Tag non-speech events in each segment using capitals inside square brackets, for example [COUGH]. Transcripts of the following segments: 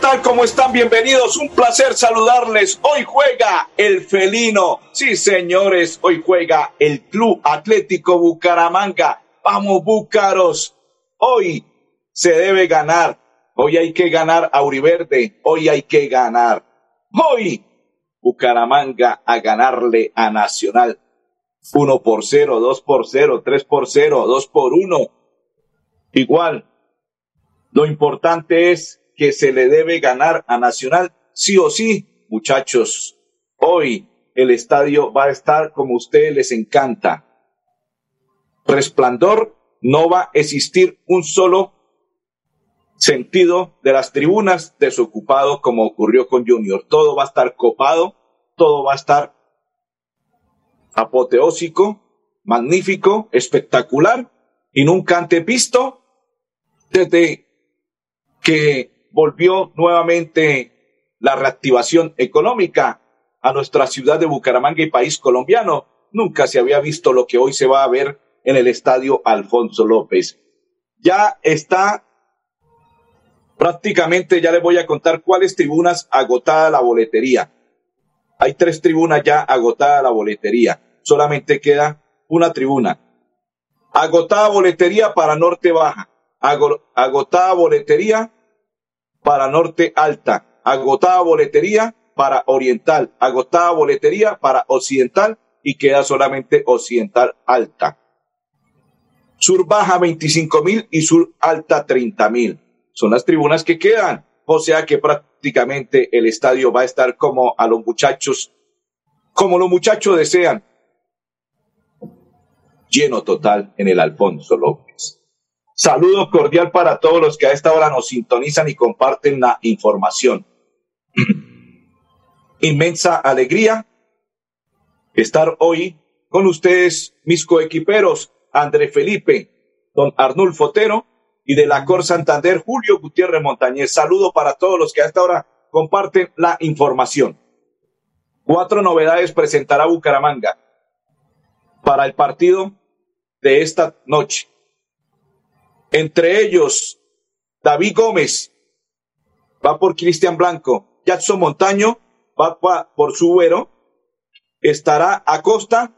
tal? ¿Cómo están? Bienvenidos. Un placer saludarles. Hoy juega el felino. Sí, señores, hoy juega el Club Atlético Bucaramanga. Vamos, Búcaros. Hoy se debe ganar. Hoy hay que ganar a Uriverde. Hoy hay que ganar. Hoy Bucaramanga a ganarle a Nacional. Uno por cero, dos por cero, tres por cero, dos por uno. Igual, lo importante es que se le debe ganar a Nacional sí o sí, muchachos. Hoy el estadio va a estar como a ustedes les encanta. Resplandor, no va a existir un solo sentido de las tribunas desocupado como ocurrió con Junior. Todo va a estar copado, todo va a estar apoteósico, magnífico, espectacular y nunca antevisto desde que volvió nuevamente la reactivación económica a nuestra ciudad de Bucaramanga y país colombiano. Nunca se había visto lo que hoy se va a ver en el estadio Alfonso López. Ya está prácticamente, ya les voy a contar cuáles tribunas agotada la boletería. Hay tres tribunas ya agotada la boletería. Solamente queda una tribuna. Agotada boletería para Norte Baja agotada boletería para Norte Alta, agotada boletería para Oriental, agotada boletería para Occidental y queda solamente Occidental Alta. Sur Baja 25 mil y Sur Alta 30 mil. Son las tribunas que quedan. O sea que prácticamente el estadio va a estar como a los muchachos, como los muchachos desean. Lleno total en el Alfonso López. Saludo cordial para todos los que a esta hora nos sintonizan y comparten la información. [CLEARS THROAT] Inmensa alegría estar hoy con ustedes, mis coequiperos, André Felipe, don Arnulfo Otero y de la Cor Santander, Julio Gutiérrez Montañez. Saludo para todos los que a esta hora comparten la información. Cuatro novedades presentará Bucaramanga para el partido de esta noche. Entre ellos, David Gómez va por Cristian Blanco, Jackson Montaño va por Subero, estará Acosta,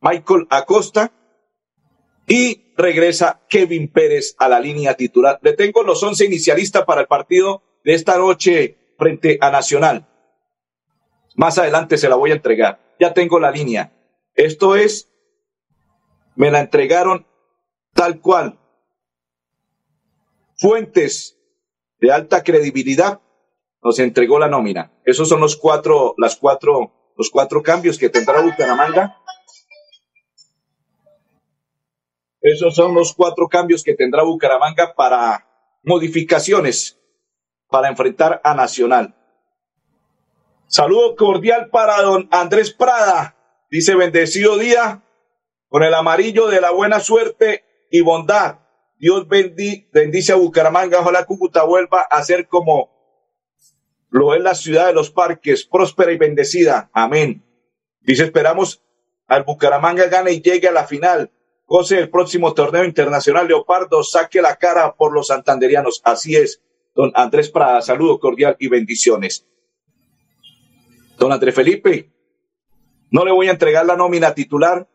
Michael Acosta y regresa Kevin Pérez a la línea titular. Le tengo los once inicialistas para el partido de esta noche frente a Nacional. Más adelante se la voy a entregar. Ya tengo la línea. Esto es, me la entregaron tal cual fuentes de alta credibilidad nos entregó la nómina. Esos son los cuatro, las cuatro, los cuatro cambios que tendrá Bucaramanga. Esos son los cuatro cambios que tendrá Bucaramanga para modificaciones para enfrentar a Nacional. Saludo cordial para don Andrés Prada. Dice bendecido día con el amarillo de la buena suerte y bondad Dios bendice a Bucaramanga. Ojalá Cúcuta vuelva a ser como lo es la ciudad de los parques, próspera y bendecida. Amén. Dice, esperamos al Bucaramanga gane y llegue a la final. Goce el próximo torneo internacional. Leopardo saque la cara por los santanderianos. Así es. Don Andrés Prada, saludo cordial y bendiciones. Don Andrés Felipe, no le voy a entregar la nómina titular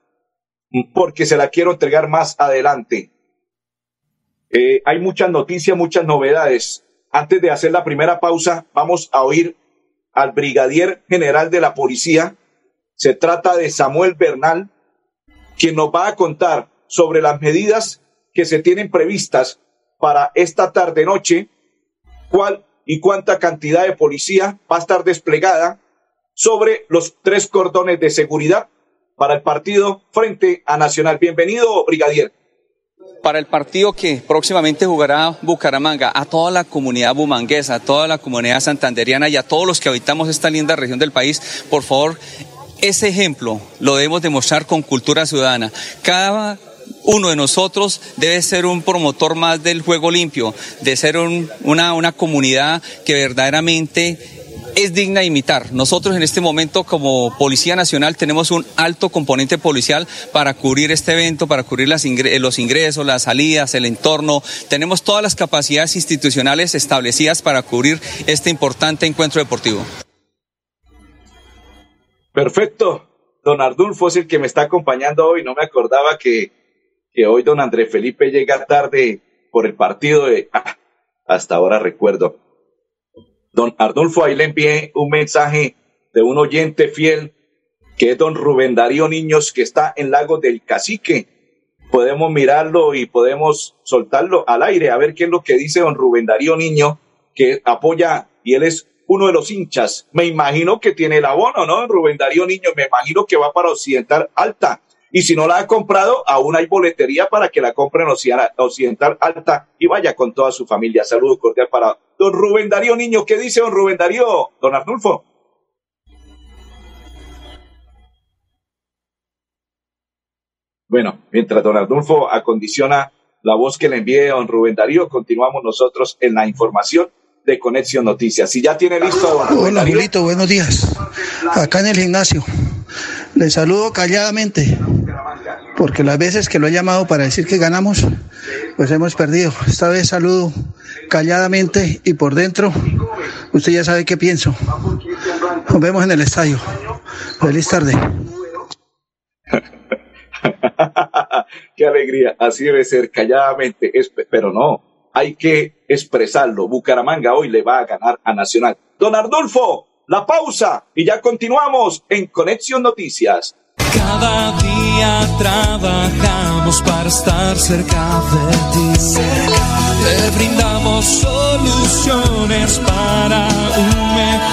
porque se la quiero entregar más adelante. Eh, hay muchas noticias, muchas novedades. Antes de hacer la primera pausa, vamos a oír al brigadier general de la policía. Se trata de Samuel Bernal, quien nos va a contar sobre las medidas que se tienen previstas para esta tarde-noche, cuál y cuánta cantidad de policía va a estar desplegada sobre los tres cordones de seguridad para el partido frente a Nacional. Bienvenido, brigadier. Para el partido que próximamente jugará Bucaramanga, a toda la comunidad bumanguesa, a toda la comunidad santanderiana y a todos los que habitamos esta linda región del país, por favor, ese ejemplo lo debemos demostrar con cultura ciudadana. Cada uno de nosotros debe ser un promotor más del juego limpio, de ser una, una comunidad que verdaderamente es digna de imitar. Nosotros en este momento como Policía Nacional tenemos un alto componente policial para cubrir este evento, para cubrir las los ingresos, las salidas, el entorno. Tenemos todas las capacidades institucionales establecidas para cubrir este importante encuentro deportivo. Perfecto. Don Ardulfo es el que me está acompañando hoy. No me acordaba que, que hoy don André Felipe llega tarde por el partido de... Ah, [LAUGHS] hasta ahora recuerdo. Don Ardulfo, ahí le envié un mensaje de un oyente fiel que es don Rubén Darío Niños, que está en Lago del Cacique. Podemos mirarlo y podemos soltarlo al aire, a ver qué es lo que dice don Rubén Darío Niño, que apoya, y él es uno de los hinchas. Me imagino que tiene el abono, ¿no? Rubén Darío Niño, me imagino que va para Occidental Alta. Y si no la ha comprado, aún hay boletería para que la compren Occidental Alta y vaya con toda su familia. Saludo cordial para don Rubén Darío Niño. ¿Qué dice don Rubén Darío? Don Arnulfo. Bueno, mientras don Arnulfo acondiciona la voz que le envíe don Rubén Darío, continuamos nosotros en la información de Conexión Noticias. Si ya tiene listo don Rubén Hola, Julito, buenos días. Acá en el gimnasio. Le saludo calladamente porque las veces que lo he llamado para decir que ganamos, pues hemos perdido. Esta vez saludo calladamente y por dentro, usted ya sabe qué pienso. Nos vemos en el estadio. Feliz tarde. [LAUGHS] qué alegría, así debe ser, calladamente, pero no, hay que expresarlo. Bucaramanga hoy le va a ganar a Nacional. Don Ardolfo, la pausa y ya continuamos en Conexión Noticias. Cada día trabajamos para estar cerca de ti. Te brindamos soluciones para un mejor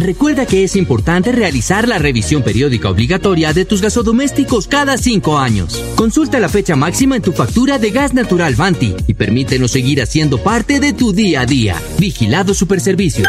Recuerda que es importante realizar la revisión periódica obligatoria de tus gasodomésticos cada cinco años. Consulta la fecha máxima en tu factura de gas natural Vanti y permítenos seguir haciendo parte de tu día a día. Vigilado Superservicios.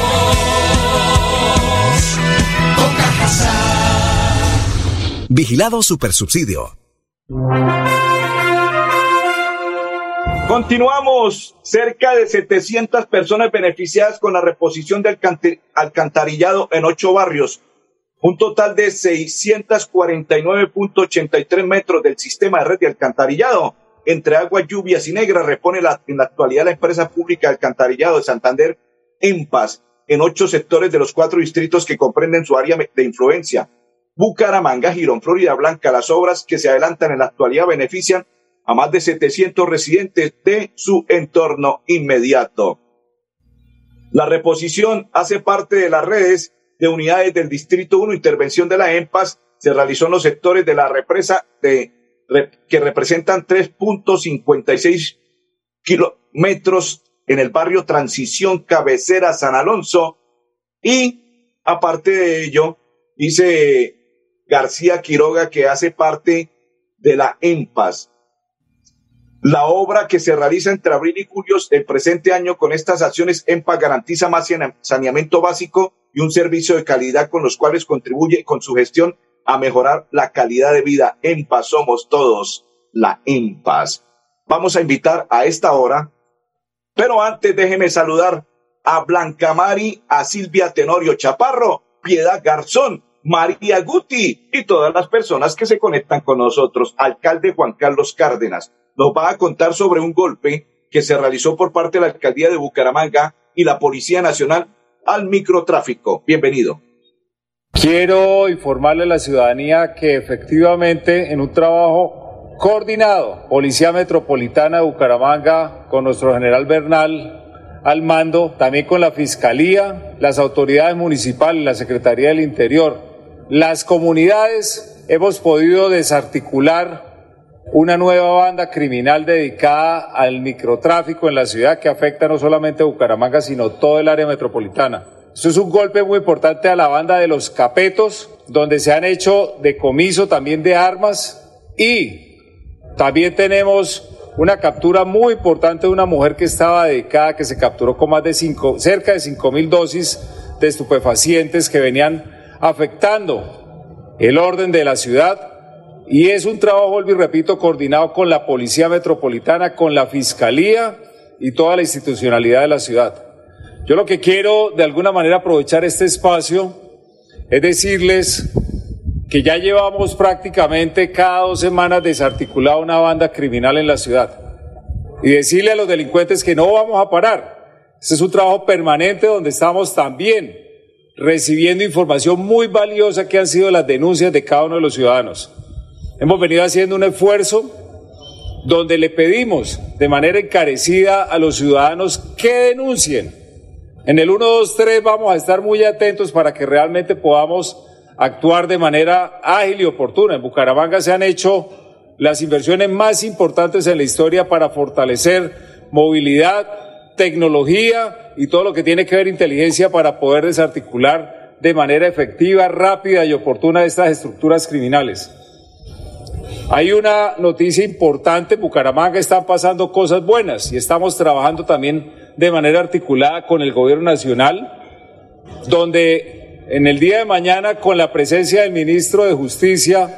Vigilado Supersubsidio. Continuamos. Cerca de 700 personas beneficiadas con la reposición del alcantarillado en ocho barrios. Un total de 649.83 metros del sistema de red de alcantarillado entre agua, lluvias y negra repone en la actualidad la empresa pública de alcantarillado de Santander en en ocho sectores de los cuatro distritos que comprenden su área de influencia Bucaramanga, Girón, Florida Blanca. Las obras que se adelantan en la actualidad benefician a más de 700 residentes de su entorno inmediato. La reposición hace parte de las redes de unidades del Distrito 1, intervención de la EMPAS, se realizó en los sectores de la represa de, que representan 3.56 kilómetros en el barrio Transición Cabecera San Alonso y aparte de ello, dice García Quiroga que hace parte de la EMPAS. La obra que se realiza entre abril y julio del presente año con estas acciones EMPAS garantiza más saneamiento básico y un servicio de calidad con los cuales contribuye con su gestión a mejorar la calidad de vida. EMPAS somos todos la EMPAS. Vamos a invitar a esta hora, pero antes déjeme saludar a Blanca Mari, a Silvia Tenorio Chaparro, Piedad Garzón, María Guti y todas las personas que se conectan con nosotros. Alcalde Juan Carlos Cárdenas nos va a contar sobre un golpe que se realizó por parte de la alcaldía de Bucaramanga y la Policía Nacional al microtráfico. Bienvenido. Quiero informarle a la ciudadanía que efectivamente en un trabajo coordinado, Policía Metropolitana de Bucaramanga con nuestro general Bernal al mando, también con la Fiscalía, las autoridades municipales, la Secretaría del Interior, las comunidades, hemos podido desarticular una nueva banda criminal dedicada al microtráfico en la ciudad que afecta no solamente a Bucaramanga, sino todo el área metropolitana. Esto es un golpe muy importante a la banda de los capetos, donde se han hecho decomiso también de armas y también tenemos una captura muy importante de una mujer que estaba dedicada, que se capturó con más de cinco, cerca de cinco mil dosis de estupefacientes que venían afectando el orden de la ciudad. Y es un trabajo, y repito, coordinado con la Policía Metropolitana, con la Fiscalía y toda la institucionalidad de la ciudad. Yo lo que quiero de alguna manera aprovechar este espacio es decirles que ya llevamos prácticamente cada dos semanas desarticulada una banda criminal en la ciudad. Y decirle a los delincuentes que no vamos a parar. Este es un trabajo permanente donde estamos también recibiendo información muy valiosa que han sido las denuncias de cada uno de los ciudadanos. Hemos venido haciendo un esfuerzo donde le pedimos de manera encarecida a los ciudadanos que denuncien. En el 123 vamos a estar muy atentos para que realmente podamos actuar de manera ágil y oportuna. En Bucaramanga se han hecho las inversiones más importantes en la historia para fortalecer movilidad, tecnología y todo lo que tiene que ver inteligencia para poder desarticular de manera efectiva, rápida y oportuna estas estructuras criminales. Hay una noticia importante, en Bucaramanga están pasando cosas buenas y estamos trabajando también de manera articulada con el gobierno nacional, donde en el día de mañana, con la presencia del ministro de Justicia,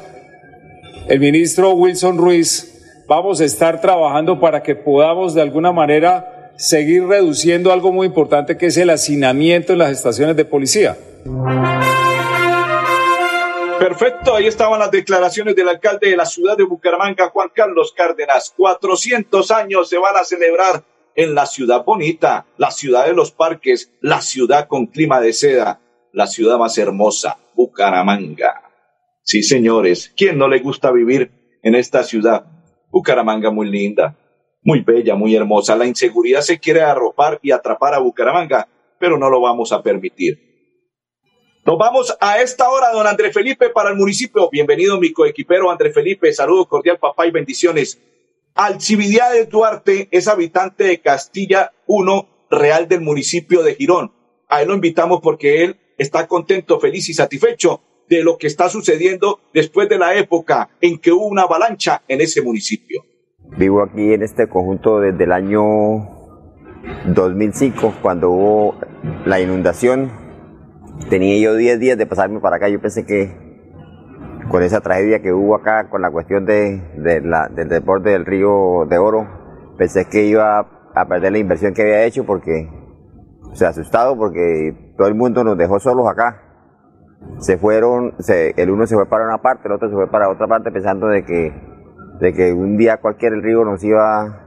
el ministro Wilson Ruiz, vamos a estar trabajando para que podamos de alguna manera seguir reduciendo algo muy importante que es el hacinamiento en las estaciones de policía. Perfecto, ahí estaban las declaraciones del alcalde de la ciudad de Bucaramanga, Juan Carlos Cárdenas. 400 años se van a celebrar en la ciudad bonita, la ciudad de los parques, la ciudad con clima de seda la ciudad más hermosa, Bucaramanga. Sí, señores, ¿quién no le gusta vivir en esta ciudad? Bucaramanga muy linda, muy bella, muy hermosa. La inseguridad se quiere arropar y atrapar a Bucaramanga, pero no lo vamos a permitir. Nos vamos a esta hora, don André Felipe, para el municipio. Bienvenido, mi coequipero André Felipe. Saludo cordial, papá, y bendiciones. de Duarte es habitante de Castilla 1, real del municipio de Girón. A él lo invitamos porque él está contento, feliz y satisfecho de lo que está sucediendo después de la época en que hubo una avalancha en ese municipio. Vivo aquí en este conjunto desde el año 2005, cuando hubo la inundación. Tenía yo 10 días de pasarme para acá. Yo pensé que con esa tragedia que hubo acá, con la cuestión de, del deporte del río de Oro, pensé que iba a perder la inversión que había hecho porque se asustado porque todo el mundo nos dejó solos acá. Se fueron, el uno se fue para una parte, el otro se fue para otra parte pensando de que, de que un día cualquier el río nos iba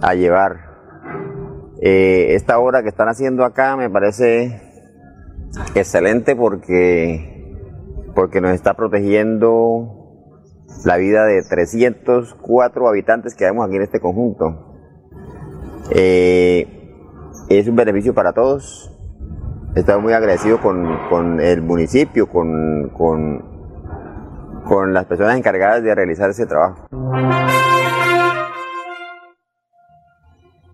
a llevar. Eh, esta obra que están haciendo acá me parece excelente porque, porque nos está protegiendo la vida de 304 habitantes que vemos aquí en este conjunto. Eh, es un beneficio para todos Estamos muy agradecidos con, el municipio, con, con, con las personas encargadas de realizar ese trabajo.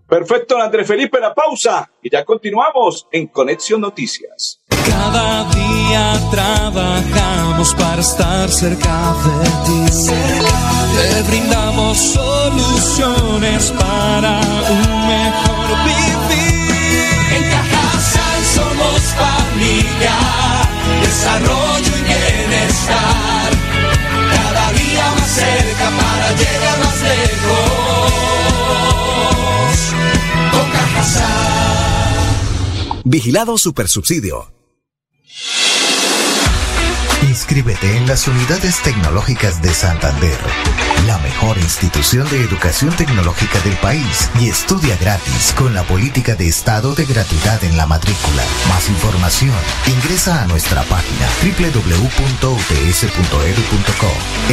Perfecto, Andrés Felipe, la pausa y ya continuamos en Conexión Noticias. Cada día trabajamos para estar cerca de ti. Te brindamos soluciones para un mejor vivir. En Cajasal somos familia, desarrollo y bienestar. Vigilado Supersubsidio. Inscríbete en las unidades tecnológicas de Santander, la mejor institución de educación tecnológica del país y estudia gratis con la política de estado de gratuidad en la matrícula. Más información, ingresa a nuestra página www.ups.edu.co.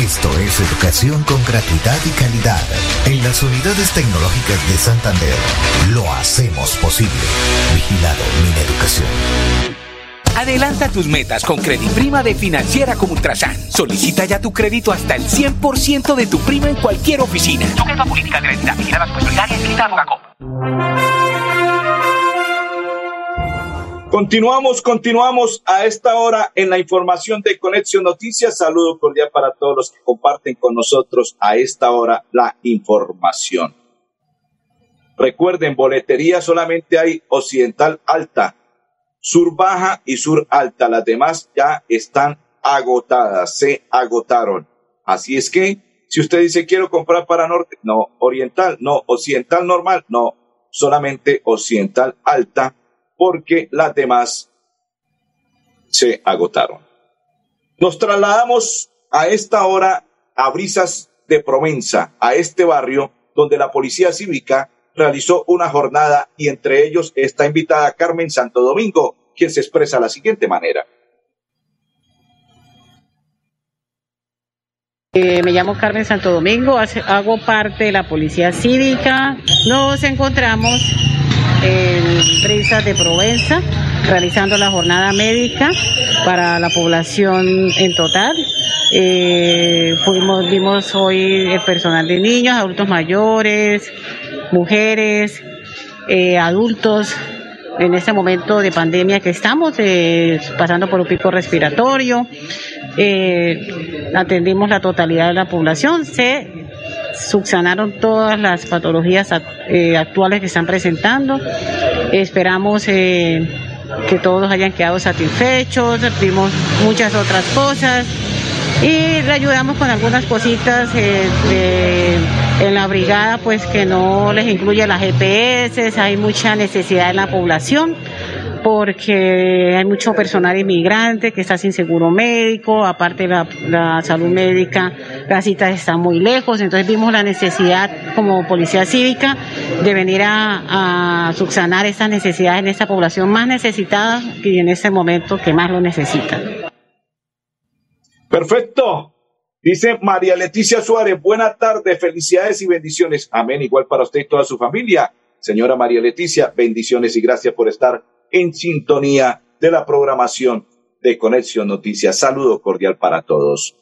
Esto es educación con gratuidad y calidad. En las unidades tecnológicas de Santander, lo hacemos posible. Vigilado mi educación. Adelanta tus metas con Prima de Financiera como Ultrasan. Solicita ya tu crédito hasta el 100% de tu prima en cualquier oficina. Sujeto a política de la entidad Continuamos, continuamos a esta hora en la información de Conexión Noticias. Saludo cordial para todos los que comparten con nosotros a esta hora la información. Recuerden, boletería solamente hay Occidental Alta, Sur baja y sur alta. Las demás ya están agotadas, se agotaron. Así es que, si usted dice quiero comprar para norte, no, oriental, no, occidental normal, no, solamente occidental alta, porque las demás se agotaron. Nos trasladamos a esta hora a Brisas de Provenza, a este barrio donde la policía cívica realizó una jornada y entre ellos está invitada Carmen Santo Domingo, quien se expresa de la siguiente manera. Eh, me llamo Carmen Santo Domingo, hago parte de la Policía Cívica. Nos encontramos en Brisas de Provenza realizando la jornada médica para la población en total. Eh, fuimos, vimos hoy el personal de niños, adultos mayores, mujeres, eh, adultos en este momento de pandemia que estamos, eh, pasando por un pico respiratorio. Eh, atendimos la totalidad de la población, se subsanaron todas las patologías actuales que están presentando. Esperamos que todos hayan quedado satisfechos, vimos muchas otras cosas y le ayudamos con algunas cositas eh, en la brigada pues que no les incluye las GPS, hay mucha necesidad en la población porque hay mucho personal inmigrante que está sin seguro médico, aparte la, la salud médica, las citas están muy lejos, entonces vimos la necesidad como policía cívica de venir a, a subsanar estas necesidades en esta población más necesitada y en este momento que más lo necesita. Perfecto. Dice María Leticia Suárez, buena tarde, felicidades y bendiciones. Amén, igual para usted y toda su familia. Señora María Leticia, bendiciones y gracias por estar en sintonía de la programación de Conexión Noticias. Saludo cordial para todos.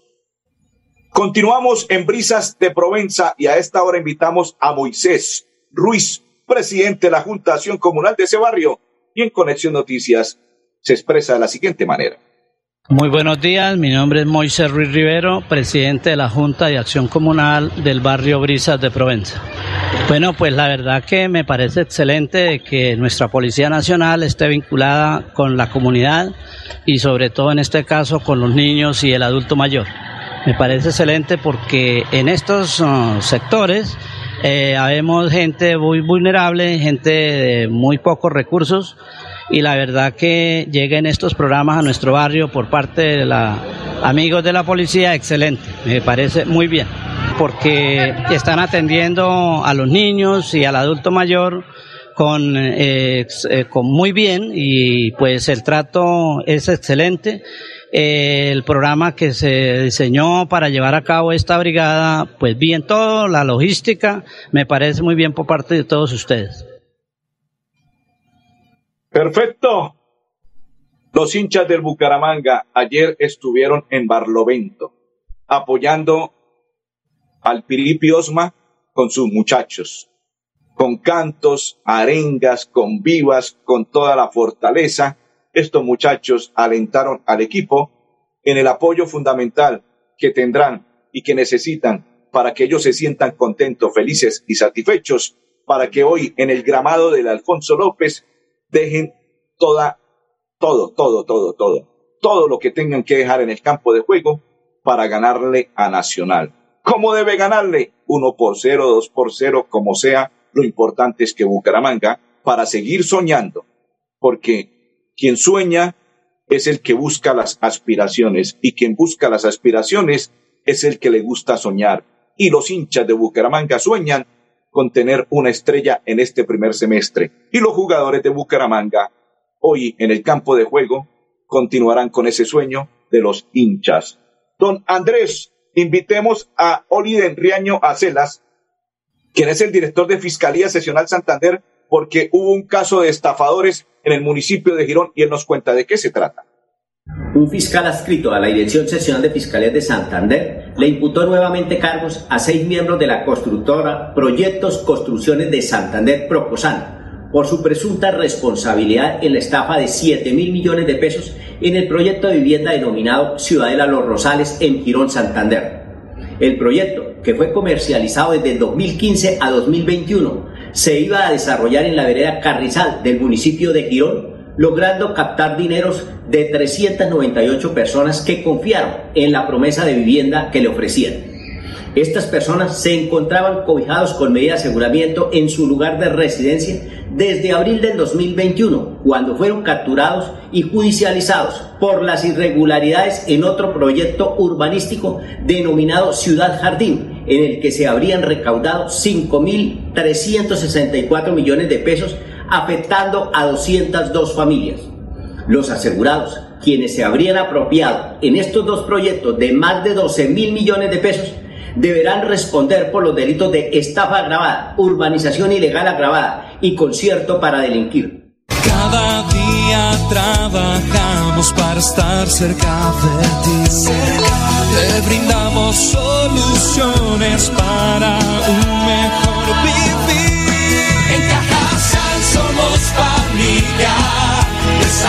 Continuamos en Brisas de Provenza y a esta hora invitamos a Moisés Ruiz, presidente de la Junta Acción Comunal de ese barrio, y en Conexión Noticias se expresa de la siguiente manera. Muy buenos días, mi nombre es Moisés Ruiz Rivero, presidente de la Junta de Acción Comunal del barrio Brisas de Provenza. Bueno, pues la verdad que me parece excelente que nuestra Policía Nacional esté vinculada con la comunidad y sobre todo en este caso con los niños y el adulto mayor. Me parece excelente porque en estos uh, sectores eh, habemos gente muy vulnerable, gente de muy pocos recursos y la verdad que lleguen estos programas a nuestro barrio por parte de la amigos de la policía, excelente, me parece muy bien, porque están atendiendo a los niños y al adulto mayor con, eh, eh, con muy bien y pues el trato es excelente. el programa que se diseñó para llevar a cabo esta brigada, pues bien todo, la logística, me parece muy bien por parte de todos ustedes. Perfecto. Los hinchas del Bucaramanga ayer estuvieron en Barlovento apoyando al Piripi Osma con sus muchachos, con cantos, arengas, con vivas, con toda la fortaleza. Estos muchachos alentaron al equipo en el apoyo fundamental que tendrán y que necesitan para que ellos se sientan contentos, felices y satisfechos, para que hoy en el gramado del Alfonso López dejen toda, todo, todo, todo, todo, todo lo que tengan que dejar en el campo de juego para ganarle a Nacional. ¿Cómo debe ganarle? Uno por cero, dos por cero, como sea. Lo importante es que Bucaramanga, para seguir soñando, porque quien sueña es el que busca las aspiraciones y quien busca las aspiraciones es el que le gusta soñar. Y los hinchas de Bucaramanga sueñan con tener una estrella en este primer semestre. Y los jugadores de Bucaramanga, hoy en el campo de juego, continuarán con ese sueño de los hinchas. Don Andrés, invitemos a Oliden Riaño Acelas, quien es el director de Fiscalía Sesional Santander, porque hubo un caso de estafadores en el municipio de Girón y él nos cuenta de qué se trata. Un fiscal adscrito a la Dirección Seccional de Fiscalía de Santander le imputó nuevamente cargos a seis miembros de la constructora Proyectos Construcciones de Santander Proposan por su presunta responsabilidad en la estafa de 7 mil millones de pesos en el proyecto de vivienda denominado Ciudadela Los Rosales en Girón, Santander. El proyecto, que fue comercializado desde 2015 a 2021, se iba a desarrollar en la vereda Carrizal del municipio de Girón, logrando captar dineros de 398 personas que confiaron en la promesa de vivienda que le ofrecían. Estas personas se encontraban cobijados con medida de aseguramiento en su lugar de residencia desde abril del 2021, cuando fueron capturados y judicializados por las irregularidades en otro proyecto urbanístico denominado Ciudad Jardín, en el que se habrían recaudado 5.364 millones de pesos, afectando a 202 familias. Los asegurados, quienes se habrían apropiado en estos dos proyectos de más de 12 mil millones de pesos, deberán responder por los delitos de estafa agravada, urbanización ilegal agravada y concierto para delinquir. Cada día trabajamos para estar cerca de ti. Te brindamos soluciones para un mejor vivir.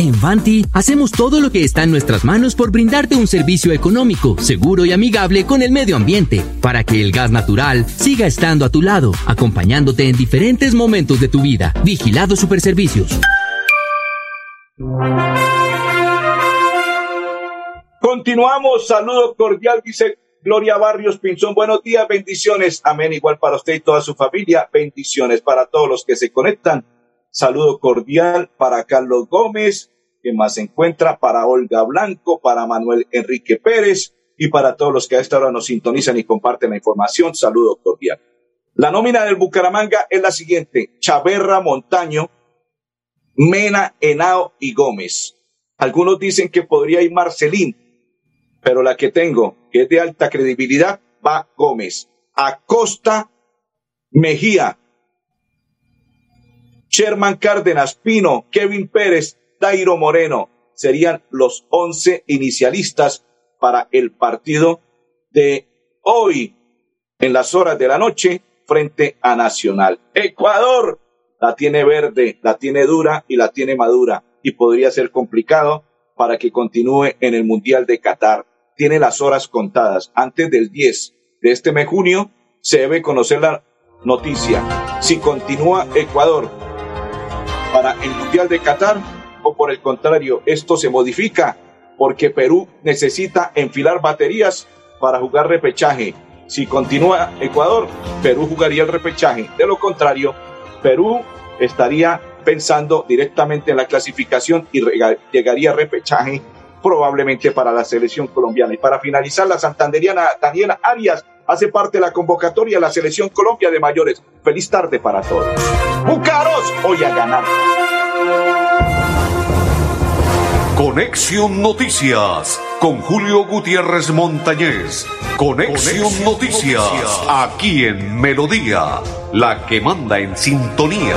En Vanti hacemos todo lo que está en nuestras manos por brindarte un servicio económico, seguro y amigable con el medio ambiente, para que el gas natural siga estando a tu lado, acompañándote en diferentes momentos de tu vida. Vigilado Superservicios. Continuamos, saludo cordial, dice Gloria Barrios Pinzón. Buenos días, bendiciones. Amén. Igual para usted y toda su familia. Bendiciones para todos los que se conectan. Saludo cordial para Carlos Gómez, que más se encuentra, para Olga Blanco, para Manuel Enrique Pérez y para todos los que a esta hora nos sintonizan y comparten la información. Saludo cordial. La nómina del Bucaramanga es la siguiente. Chaverra, Montaño, Mena, Henao y Gómez. Algunos dicen que podría ir Marcelín, pero la que tengo, que es de alta credibilidad, va Gómez. Acosta, Mejía, Sherman Cárdenas, Pino, Kevin Pérez, Dairo Moreno. Serían los once inicialistas para el partido de hoy en las horas de la noche frente a Nacional. Ecuador la tiene verde, la tiene dura y la tiene madura y podría ser complicado para que continúe en el Mundial de Qatar. Tiene las horas contadas. Antes del 10 de este mes junio se debe conocer la noticia. Si continúa Ecuador para el Mundial de Qatar o por el contrario, esto se modifica porque Perú necesita enfilar baterías para jugar repechaje. Si continúa Ecuador, Perú jugaría el repechaje. De lo contrario, Perú estaría pensando directamente en la clasificación y llegaría a repechaje probablemente para la selección colombiana. Y para finalizar, la santanderiana Daniela Arias hace parte de la convocatoria de la selección Colombia de mayores. Feliz tarde para todos. Bucaros, hoy a ganar. Conexión Noticias con Julio Gutiérrez Montañez. Conexión, Noticias, aquí en Melodía, la que manda en sintonía.